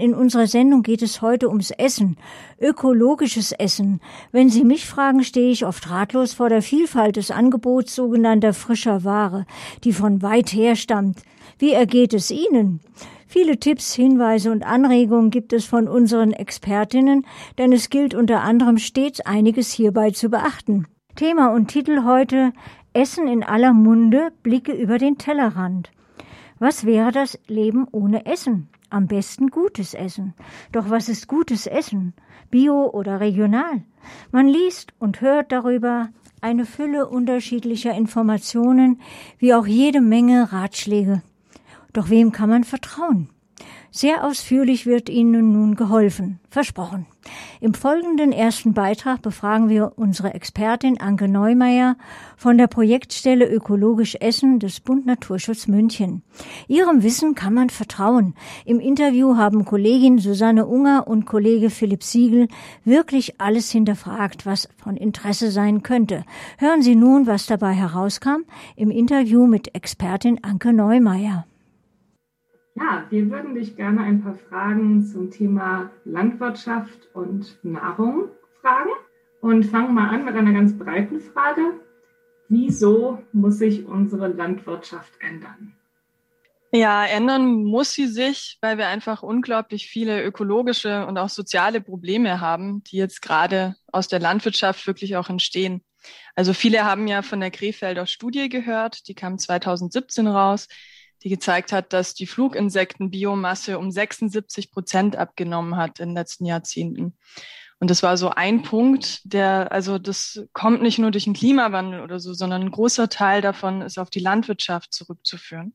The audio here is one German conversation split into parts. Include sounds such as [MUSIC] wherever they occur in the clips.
In unserer Sendung geht es heute ums Essen, ökologisches Essen. Wenn Sie mich fragen, stehe ich oft ratlos vor der Vielfalt des Angebots sogenannter frischer Ware, die von weit her stammt. Wie ergeht es Ihnen? Viele Tipps, Hinweise und Anregungen gibt es von unseren Expertinnen, denn es gilt unter anderem stets einiges hierbei zu beachten. Thema und Titel heute Essen in aller Munde, Blicke über den Tellerrand. Was wäre das Leben ohne Essen? Am besten gutes Essen. Doch was ist gutes Essen? Bio oder regional? Man liest und hört darüber eine Fülle unterschiedlicher Informationen, wie auch jede Menge Ratschläge. Doch wem kann man vertrauen? Sehr ausführlich wird Ihnen nun geholfen. Versprochen. Im folgenden ersten Beitrag befragen wir unsere Expertin Anke Neumeier von der Projektstelle Ökologisch Essen des Bund Naturschutz München. Ihrem Wissen kann man vertrauen. Im Interview haben Kollegin Susanne Unger und Kollege Philipp Siegel wirklich alles hinterfragt, was von Interesse sein könnte. Hören Sie nun, was dabei herauskam im Interview mit Expertin Anke Neumeier. Ja, wir würden dich gerne ein paar Fragen zum Thema Landwirtschaft und Nahrung fragen und fangen mal an mit einer ganz breiten Frage. Wieso muss sich unsere Landwirtschaft ändern? Ja, ändern muss sie sich, weil wir einfach unglaublich viele ökologische und auch soziale Probleme haben, die jetzt gerade aus der Landwirtschaft wirklich auch entstehen. Also viele haben ja von der Krefelder Studie gehört, die kam 2017 raus die gezeigt hat, dass die Fluginsektenbiomasse um 76 Prozent abgenommen hat in den letzten Jahrzehnten. Und das war so ein Punkt, der, also das kommt nicht nur durch den Klimawandel oder so, sondern ein großer Teil davon ist auf die Landwirtschaft zurückzuführen.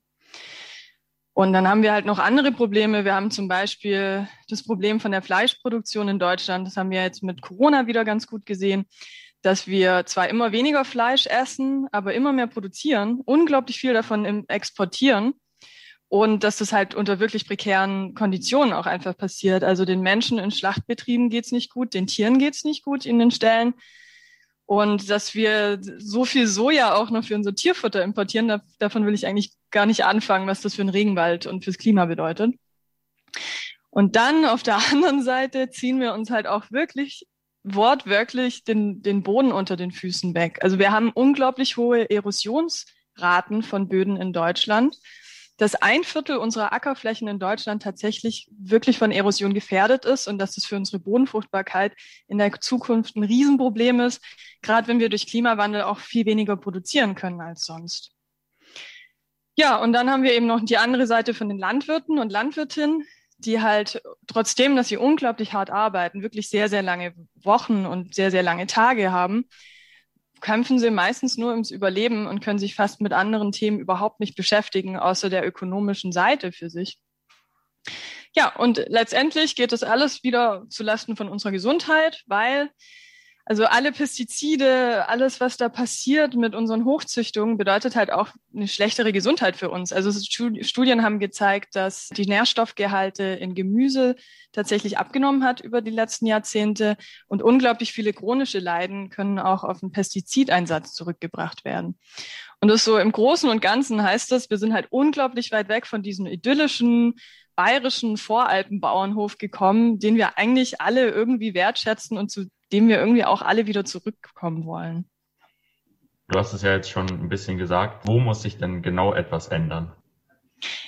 Und dann haben wir halt noch andere Probleme. Wir haben zum Beispiel das Problem von der Fleischproduktion in Deutschland. Das haben wir jetzt mit Corona wieder ganz gut gesehen dass wir zwar immer weniger Fleisch essen, aber immer mehr produzieren, unglaublich viel davon exportieren und dass das halt unter wirklich prekären Konditionen auch einfach passiert. Also den Menschen in Schlachtbetrieben geht's nicht gut, den Tieren geht's nicht gut in den Ställen. Und dass wir so viel Soja auch noch für unser Tierfutter importieren, da, davon will ich eigentlich gar nicht anfangen, was das für den Regenwald und fürs Klima bedeutet. Und dann auf der [LAUGHS] anderen Seite ziehen wir uns halt auch wirklich wortwörtlich den, den Boden unter den Füßen weg. Also wir haben unglaublich hohe Erosionsraten von Böden in Deutschland. Dass ein Viertel unserer Ackerflächen in Deutschland tatsächlich wirklich von Erosion gefährdet ist und dass das für unsere Bodenfruchtbarkeit in der Zukunft ein Riesenproblem ist, gerade wenn wir durch Klimawandel auch viel weniger produzieren können als sonst. Ja, und dann haben wir eben noch die andere Seite von den Landwirten und Landwirtinnen, die halt trotzdem, dass sie unglaublich hart arbeiten, wirklich sehr, sehr lange Wochen und sehr, sehr lange Tage haben, kämpfen sie meistens nur ums Überleben und können sich fast mit anderen Themen überhaupt nicht beschäftigen, außer der ökonomischen Seite für sich. Ja, und letztendlich geht das alles wieder zulasten von unserer Gesundheit, weil also alle Pestizide, alles, was da passiert mit unseren Hochzüchtungen, bedeutet halt auch eine schlechtere Gesundheit für uns. Also Studien haben gezeigt, dass die Nährstoffgehalte in Gemüse tatsächlich abgenommen hat über die letzten Jahrzehnte und unglaublich viele chronische Leiden können auch auf einen Pestizideinsatz zurückgebracht werden. Und das so im Großen und Ganzen heißt das, wir sind halt unglaublich weit weg von diesem idyllischen bayerischen Voralpenbauernhof gekommen, den wir eigentlich alle irgendwie wertschätzen und zu dem wir irgendwie auch alle wieder zurückkommen wollen. Du hast es ja jetzt schon ein bisschen gesagt. Wo muss sich denn genau etwas ändern?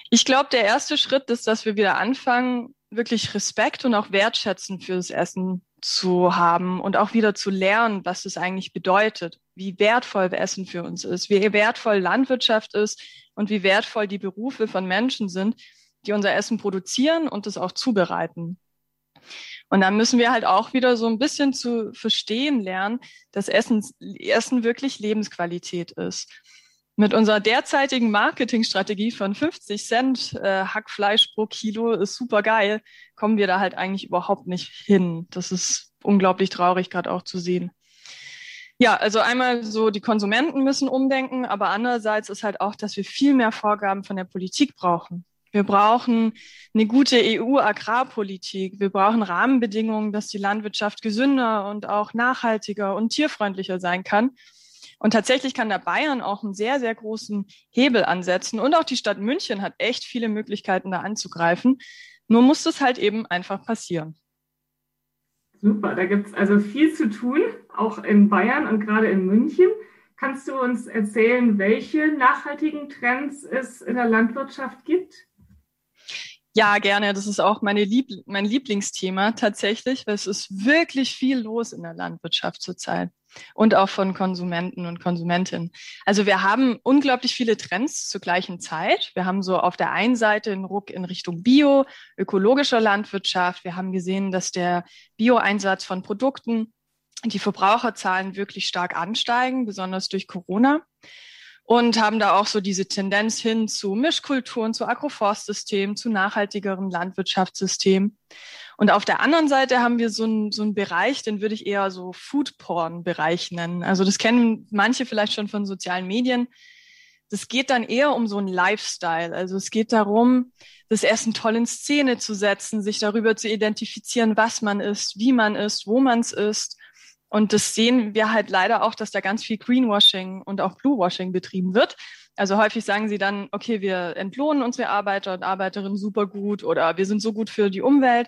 Ich glaube, der erste Schritt ist, dass wir wieder anfangen, wirklich Respekt und auch Wertschätzen fürs Essen zu haben und auch wieder zu lernen, was es eigentlich bedeutet, wie wertvoll Essen für uns ist, wie wertvoll Landwirtschaft ist und wie wertvoll die Berufe von Menschen sind, die unser Essen produzieren und es auch zubereiten. Und dann müssen wir halt auch wieder so ein bisschen zu verstehen lernen, dass Essen, Essen wirklich Lebensqualität ist. Mit unserer derzeitigen Marketingstrategie von 50 Cent äh, Hackfleisch pro Kilo ist super geil, kommen wir da halt eigentlich überhaupt nicht hin. Das ist unglaublich traurig gerade auch zu sehen. Ja, also einmal so, die Konsumenten müssen umdenken, aber andererseits ist halt auch, dass wir viel mehr Vorgaben von der Politik brauchen. Wir brauchen eine gute EU-Agrarpolitik. Wir brauchen Rahmenbedingungen, dass die Landwirtschaft gesünder und auch nachhaltiger und tierfreundlicher sein kann. Und tatsächlich kann da Bayern auch einen sehr, sehr großen Hebel ansetzen. Und auch die Stadt München hat echt viele Möglichkeiten, da anzugreifen. Nur muss das halt eben einfach passieren. Super, da gibt es also viel zu tun, auch in Bayern und gerade in München. Kannst du uns erzählen, welche nachhaltigen Trends es in der Landwirtschaft gibt? Ja, gerne. Das ist auch meine Lieb mein Lieblingsthema tatsächlich, weil es ist wirklich viel los in der Landwirtschaft zurzeit und auch von Konsumenten und Konsumentinnen. Also wir haben unglaublich viele Trends zur gleichen Zeit. Wir haben so auf der einen Seite einen Ruck in Richtung Bio, ökologischer Landwirtschaft. Wir haben gesehen, dass der Bio-Einsatz von Produkten die Verbraucherzahlen wirklich stark ansteigen, besonders durch Corona und haben da auch so diese Tendenz hin zu Mischkulturen, zu Agroforstsystemen, zu nachhaltigeren Landwirtschaftssystemen. Und auf der anderen Seite haben wir so einen, so einen Bereich, den würde ich eher so Foodporn-Bereich nennen. Also das kennen manche vielleicht schon von sozialen Medien. Das geht dann eher um so einen Lifestyle. Also es geht darum, das Essen toll in Szene zu setzen, sich darüber zu identifizieren, was man isst, wie man isst, wo man es isst und das sehen wir halt leider auch, dass da ganz viel Greenwashing und auch Bluewashing betrieben wird. Also häufig sagen sie dann, okay, wir entlohnen unsere Arbeiter und Arbeiterinnen super gut oder wir sind so gut für die Umwelt.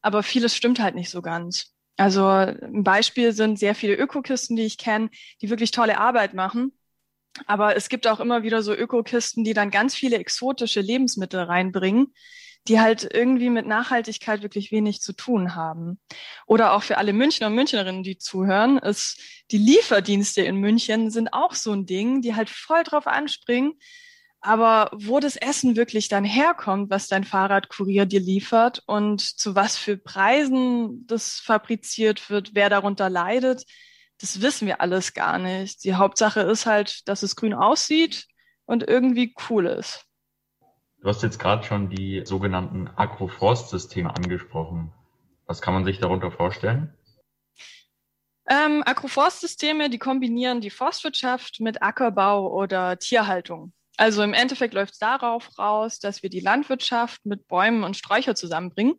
Aber vieles stimmt halt nicht so ganz. Also ein Beispiel sind sehr viele Ökokisten, die ich kenne, die wirklich tolle Arbeit machen. Aber es gibt auch immer wieder so Ökokisten, die dann ganz viele exotische Lebensmittel reinbringen, die halt irgendwie mit Nachhaltigkeit wirklich wenig zu tun haben. Oder auch für alle Münchner und Münchnerinnen, die zuhören, ist die Lieferdienste in München sind auch so ein Ding, die halt voll drauf anspringen. Aber wo das Essen wirklich dann herkommt, was dein Fahrradkurier dir liefert und zu was für Preisen das fabriziert wird, wer darunter leidet, das wissen wir alles gar nicht. Die Hauptsache ist halt, dass es grün aussieht und irgendwie cool ist. Du hast jetzt gerade schon die sogenannten Agroforstsysteme angesprochen. Was kann man sich darunter vorstellen? Ähm, Agroforstsysteme, die kombinieren die Forstwirtschaft mit Ackerbau oder Tierhaltung. Also im Endeffekt läuft es darauf raus, dass wir die Landwirtschaft mit Bäumen und Sträuchern zusammenbringen.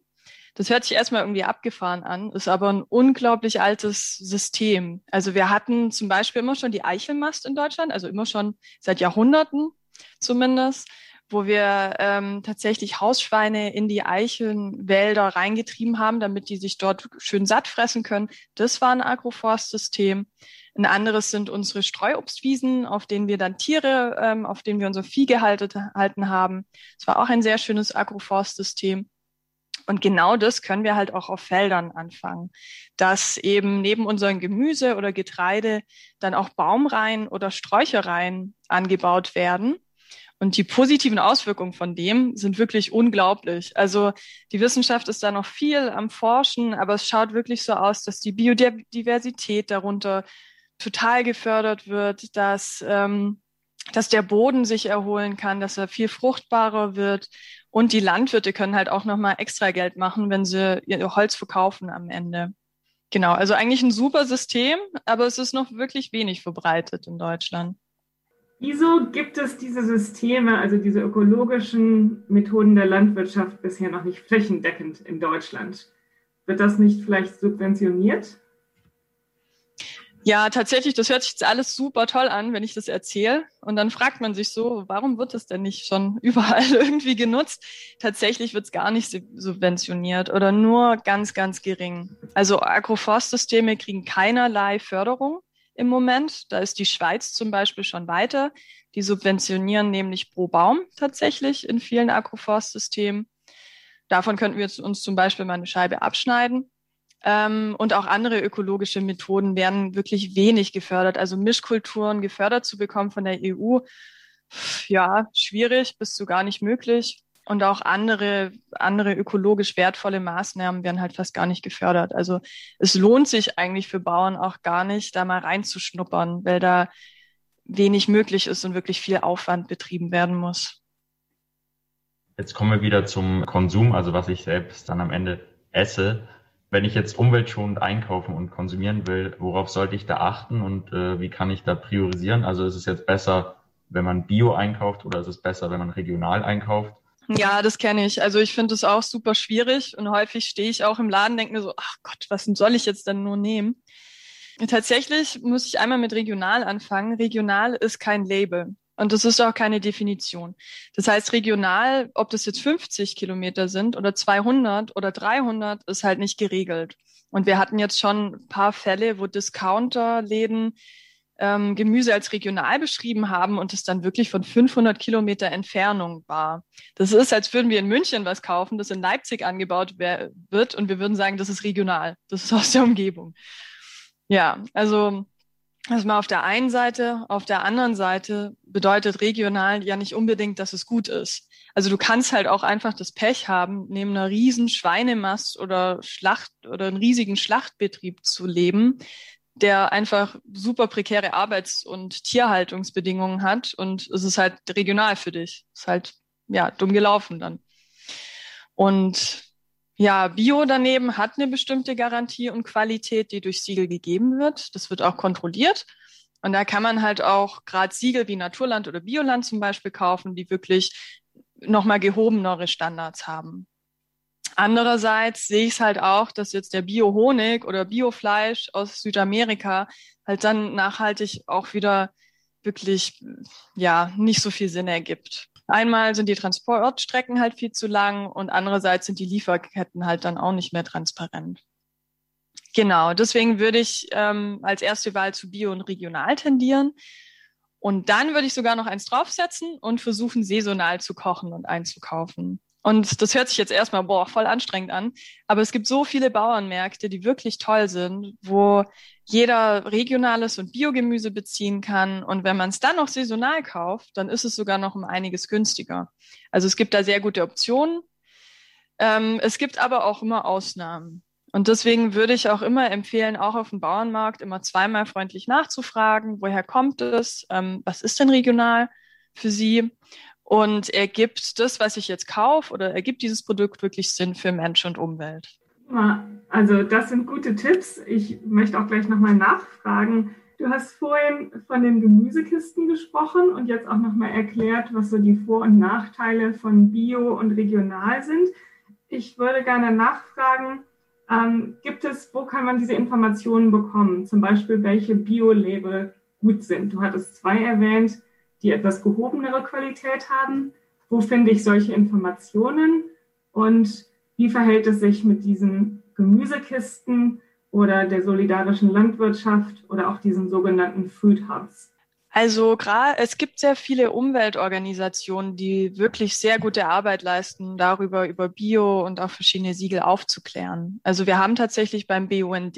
Das hört sich erstmal irgendwie abgefahren an, ist aber ein unglaublich altes System. Also wir hatten zum Beispiel immer schon die Eichelmast in Deutschland, also immer schon seit Jahrhunderten zumindest wo wir ähm, tatsächlich Hausschweine in die Eichenwälder reingetrieben haben, damit die sich dort schön satt fressen können. Das war ein Agroforstsystem. Ein anderes sind unsere Streuobstwiesen, auf denen wir dann Tiere, ähm, auf denen wir unser Vieh gehalten haben. Das war auch ein sehr schönes Agroforstsystem. Und genau das können wir halt auch auf Feldern anfangen, dass eben neben unserem Gemüse oder Getreide dann auch Baumreihen oder Sträuchereien angebaut werden und die positiven Auswirkungen von dem sind wirklich unglaublich. Also die Wissenschaft ist da noch viel am Forschen, aber es schaut wirklich so aus, dass die Biodiversität darunter total gefördert wird, dass, ähm, dass der Boden sich erholen kann, dass er viel fruchtbarer wird. Und die Landwirte können halt auch nochmal extra Geld machen, wenn sie ihr Holz verkaufen am Ende. Genau, also eigentlich ein super System, aber es ist noch wirklich wenig verbreitet in Deutschland. Wieso gibt es diese Systeme, also diese ökologischen Methoden der Landwirtschaft bisher noch nicht flächendeckend in Deutschland? Wird das nicht vielleicht subventioniert? Ja, tatsächlich, das hört sich jetzt alles super toll an, wenn ich das erzähle. Und dann fragt man sich so, warum wird das denn nicht schon [LAUGHS] überall irgendwie genutzt? Tatsächlich wird es gar nicht subventioniert oder nur ganz, ganz gering. Also Agroforstsysteme kriegen keinerlei Förderung im Moment. Da ist die Schweiz zum Beispiel schon weiter. Die subventionieren nämlich pro Baum tatsächlich in vielen Agroforstsystemen. Davon könnten wir uns zum Beispiel mal eine Scheibe abschneiden. Ähm, und auch andere ökologische Methoden werden wirklich wenig gefördert. Also Mischkulturen gefördert zu bekommen von der EU, ja, schwierig bis zu gar nicht möglich. Und auch andere, andere ökologisch wertvolle Maßnahmen werden halt fast gar nicht gefördert. Also es lohnt sich eigentlich für Bauern auch gar nicht, da mal reinzuschnuppern, weil da wenig möglich ist und wirklich viel Aufwand betrieben werden muss. Jetzt kommen wir wieder zum Konsum, also was ich selbst dann am Ende esse. Wenn ich jetzt umweltschonend einkaufen und konsumieren will, worauf sollte ich da achten und äh, wie kann ich da priorisieren? Also ist es jetzt besser, wenn man Bio einkauft oder ist es besser, wenn man regional einkauft? Ja, das kenne ich. Also ich finde es auch super schwierig und häufig stehe ich auch im Laden, denke mir so, ach Gott, was soll ich jetzt denn nur nehmen? Tatsächlich muss ich einmal mit regional anfangen. Regional ist kein Label. Und das ist auch keine Definition. Das heißt, regional, ob das jetzt 50 Kilometer sind oder 200 oder 300, ist halt nicht geregelt. Und wir hatten jetzt schon ein paar Fälle, wo Discounterläden ähm, Gemüse als regional beschrieben haben und es dann wirklich von 500 Kilometer Entfernung war. Das ist, als würden wir in München was kaufen, das in Leipzig angebaut wird und wir würden sagen, das ist regional, das ist [LAUGHS] aus der Umgebung. Ja, also das mal auf der einen Seite. Auf der anderen Seite bedeutet regional ja nicht unbedingt, dass es gut ist. Also du kannst halt auch einfach das Pech haben, neben einer riesen Schweinemast oder Schlacht oder einem riesigen Schlachtbetrieb zu leben, der einfach super prekäre Arbeits- und Tierhaltungsbedingungen hat und es ist halt regional für dich. Ist halt, ja, dumm gelaufen dann. Und ja, Bio daneben hat eine bestimmte Garantie und Qualität, die durch Siegel gegeben wird. Das wird auch kontrolliert. Und da kann man halt auch gerade Siegel wie Naturland oder Bioland zum Beispiel kaufen, die wirklich nochmal gehobenere Standards haben. Andererseits sehe ich es halt auch, dass jetzt der Bio-Honig oder Biofleisch aus Südamerika halt dann nachhaltig auch wieder wirklich, ja, nicht so viel Sinn ergibt. Einmal sind die Transportstrecken halt viel zu lang und andererseits sind die Lieferketten halt dann auch nicht mehr transparent. Genau, deswegen würde ich ähm, als erste Wahl zu Bio und regional tendieren. Und dann würde ich sogar noch eins draufsetzen und versuchen, saisonal zu kochen und einzukaufen. Und das hört sich jetzt erstmal, boah, voll anstrengend an. Aber es gibt so viele Bauernmärkte, die wirklich toll sind, wo jeder regionales und Biogemüse beziehen kann. Und wenn man es dann noch saisonal kauft, dann ist es sogar noch um einiges günstiger. Also es gibt da sehr gute Optionen. Ähm, es gibt aber auch immer Ausnahmen. Und deswegen würde ich auch immer empfehlen, auch auf dem Bauernmarkt immer zweimal freundlich nachzufragen, woher kommt es, ähm, was ist denn regional für Sie und ergibt das, was ich jetzt kaufe oder ergibt dieses Produkt wirklich Sinn für Mensch und Umwelt? Also das sind gute Tipps. Ich möchte auch gleich nochmal nachfragen. Du hast vorhin von den Gemüsekisten gesprochen und jetzt auch nochmal erklärt, was so die Vor- und Nachteile von Bio und regional sind. Ich würde gerne nachfragen, ähm, gibt es, wo kann man diese Informationen bekommen? Zum Beispiel, welche Bio-Label gut sind. Du hattest zwei erwähnt die etwas gehobenere Qualität haben. Wo finde ich solche Informationen und wie verhält es sich mit diesen Gemüsekisten oder der solidarischen Landwirtschaft oder auch diesen sogenannten Food Hubs? Also gerade es gibt sehr viele Umweltorganisationen, die wirklich sehr gute Arbeit leisten, darüber über Bio und auch verschiedene Siegel aufzuklären. Also wir haben tatsächlich beim BUND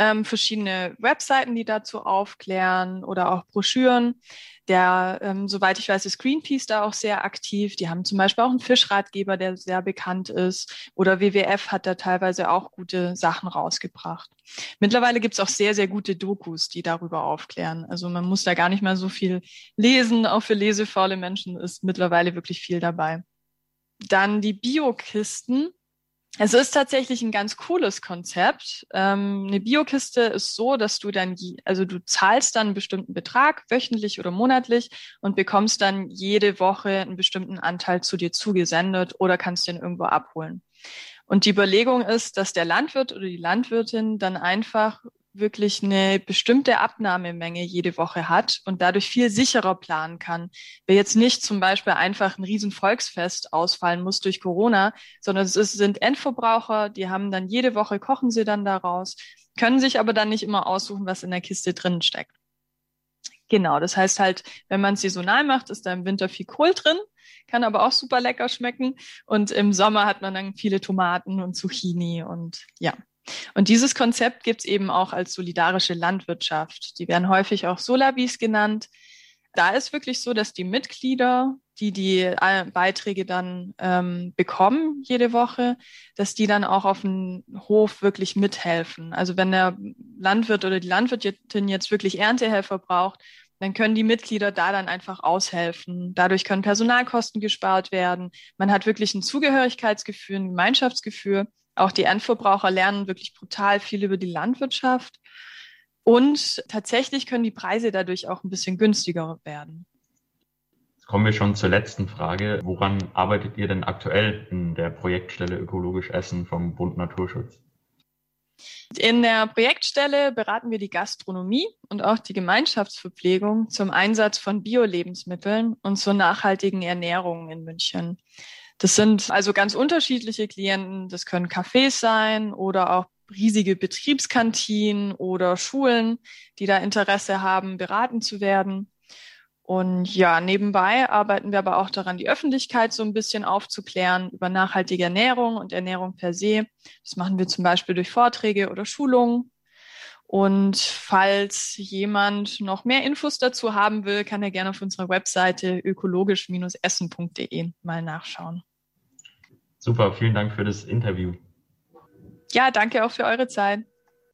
ähm, verschiedene Webseiten, die dazu aufklären oder auch Broschüren. Der, ähm, soweit ich weiß, ist Greenpeace da auch sehr aktiv. Die haben zum Beispiel auch einen Fischratgeber, der sehr bekannt ist. Oder WWF hat da teilweise auch gute Sachen rausgebracht. Mittlerweile gibt es auch sehr, sehr gute Dokus, die darüber aufklären. Also man muss da gar nicht mehr so viel lesen. Auch für lesefaule Menschen ist mittlerweile wirklich viel dabei. Dann die Biokisten es ist tatsächlich ein ganz cooles Konzept. Ähm, eine Biokiste ist so, dass du dann, also du zahlst dann einen bestimmten Betrag, wöchentlich oder monatlich, und bekommst dann jede Woche einen bestimmten Anteil zu dir zugesendet oder kannst den irgendwo abholen. Und die Überlegung ist, dass der Landwirt oder die Landwirtin dann einfach wirklich eine bestimmte Abnahmemenge jede Woche hat und dadurch viel sicherer planen kann. Wer jetzt nicht zum Beispiel einfach ein riesen Volksfest ausfallen muss durch Corona, sondern es sind Endverbraucher, die haben dann jede Woche, kochen sie dann daraus, können sich aber dann nicht immer aussuchen, was in der Kiste drin steckt. Genau, das heißt halt, wenn man es saisonal macht, ist da im Winter viel Kohl drin, kann aber auch super lecker schmecken. Und im Sommer hat man dann viele Tomaten und Zucchini und ja, und dieses Konzept gibt es eben auch als solidarische Landwirtschaft. Die werden häufig auch Solabis genannt. Da ist wirklich so, dass die Mitglieder, die die äh, Beiträge dann ähm, bekommen jede Woche, dass die dann auch auf dem Hof wirklich mithelfen. Also wenn der Landwirt oder die Landwirtin jetzt wirklich Erntehelfer braucht, dann können die Mitglieder da dann einfach aushelfen. Dadurch können Personalkosten gespart werden. Man hat wirklich ein Zugehörigkeitsgefühl, ein Gemeinschaftsgefühl. Auch die Endverbraucher lernen wirklich brutal viel über die Landwirtschaft. Und tatsächlich können die Preise dadurch auch ein bisschen günstiger werden. Jetzt kommen wir schon zur letzten Frage. Woran arbeitet ihr denn aktuell in der Projektstelle Ökologisch Essen vom Bund Naturschutz? In der Projektstelle beraten wir die Gastronomie und auch die Gemeinschaftsverpflegung zum Einsatz von Bio-Lebensmitteln und zur nachhaltigen Ernährung in München. Das sind also ganz unterschiedliche Klienten. Das können Cafés sein oder auch riesige Betriebskantinen oder Schulen, die da Interesse haben, beraten zu werden. Und ja, nebenbei arbeiten wir aber auch daran, die Öffentlichkeit so ein bisschen aufzuklären über nachhaltige Ernährung und Ernährung per se. Das machen wir zum Beispiel durch Vorträge oder Schulungen. Und falls jemand noch mehr Infos dazu haben will, kann er gerne auf unserer Webseite ökologisch-essen.de mal nachschauen. Super, vielen Dank für das Interview. Ja, danke auch für eure Zeit.